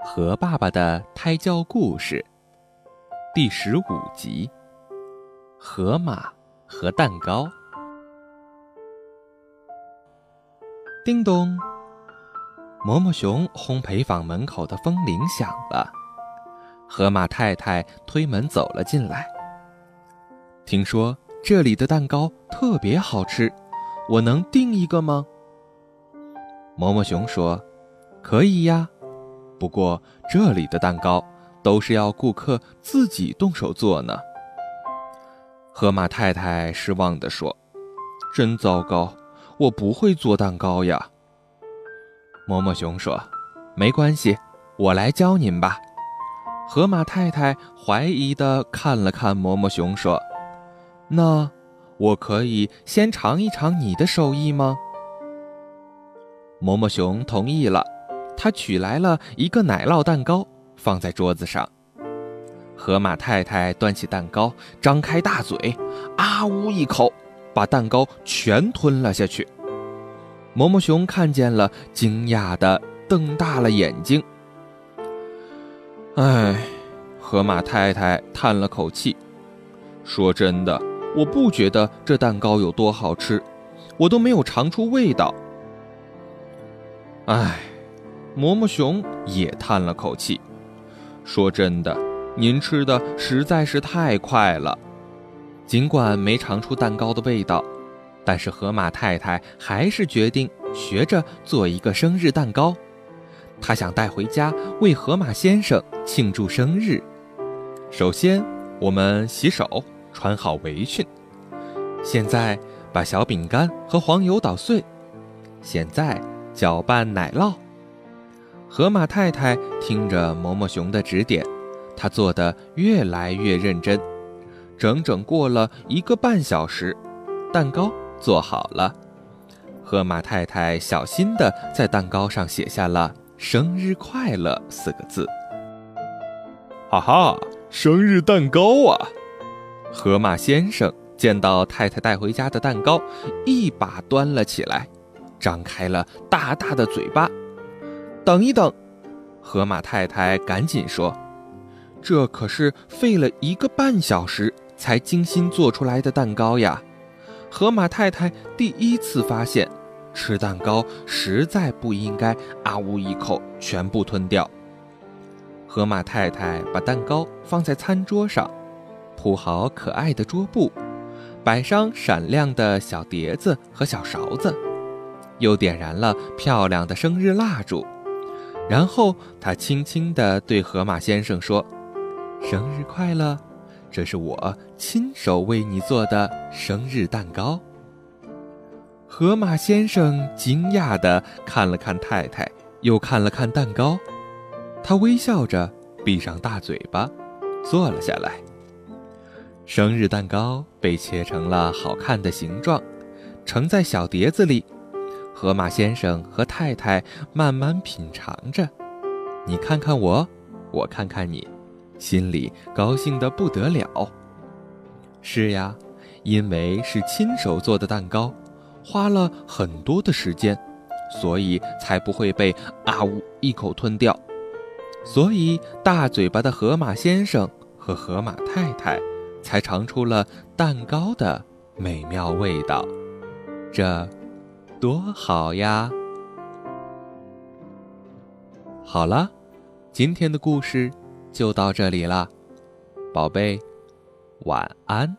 和爸爸的胎教故事第十五集：河马和蛋糕。叮咚，嬷嬷熊烘焙坊门口的风铃响了。河马太太推门走了进来。听说这里的蛋糕特别好吃，我能订一个吗？嬷嬷熊说：“可以呀。”不过这里的蛋糕都是要顾客自己动手做呢。河马太太失望地说：“真糟糕，我不会做蛋糕呀。”嬷嬷熊说：“没关系，我来教您吧。”河马太太怀疑地看了看嬷嬷熊，说：“那我可以先尝一尝你的手艺吗？”嬷嬷熊同意了。他取来了一个奶酪蛋糕，放在桌子上。河马太太端起蛋糕，张开大嘴，啊呜一口，把蛋糕全吞了下去。毛毛熊看见了，惊讶的瞪大了眼睛。唉，河马太太叹了口气，说：“真的，我不觉得这蛋糕有多好吃，我都没有尝出味道。”唉。嬷嬷熊也叹了口气，说：“真的，您吃的实在是太快了。尽管没尝出蛋糕的味道，但是河马太太还是决定学着做一个生日蛋糕。她想带回家为河马先生庆祝生日。首先，我们洗手，穿好围裙。现在把小饼干和黄油捣碎。现在搅拌奶酪。”河马太太听着嬷嬷熊的指点，她做的越来越认真。整整过了一个半小时，蛋糕做好了。河马太太小心地在蛋糕上写下了“生日快乐”四个字。哈哈，生日蛋糕啊！河马先生见到太太带回家的蛋糕，一把端了起来，张开了大大的嘴巴。等一等，河马太太赶紧说：“这可是费了一个半小时才精心做出来的蛋糕呀！”河马太太第一次发现，吃蛋糕实在不应该啊呜一口全部吞掉。河马太太把蛋糕放在餐桌上，铺好可爱的桌布，摆上闪亮的小碟子和小勺子，又点燃了漂亮的生日蜡烛。然后他轻轻地对河马先生说：“生日快乐！这是我亲手为你做的生日蛋糕。”河马先生惊讶地看了看太太，又看了看蛋糕，他微笑着闭上大嘴巴，坐了下来。生日蛋糕被切成了好看的形状，盛在小碟子里。河马先生和太太慢慢品尝着，你看看我，我看看你，心里高兴得不得了。是呀，因为是亲手做的蛋糕，花了很多的时间，所以才不会被啊呜一口吞掉。所以大嘴巴的河马先生和河马太太才尝出了蛋糕的美妙味道。这。多好呀！好了，今天的故事就到这里了，宝贝，晚安。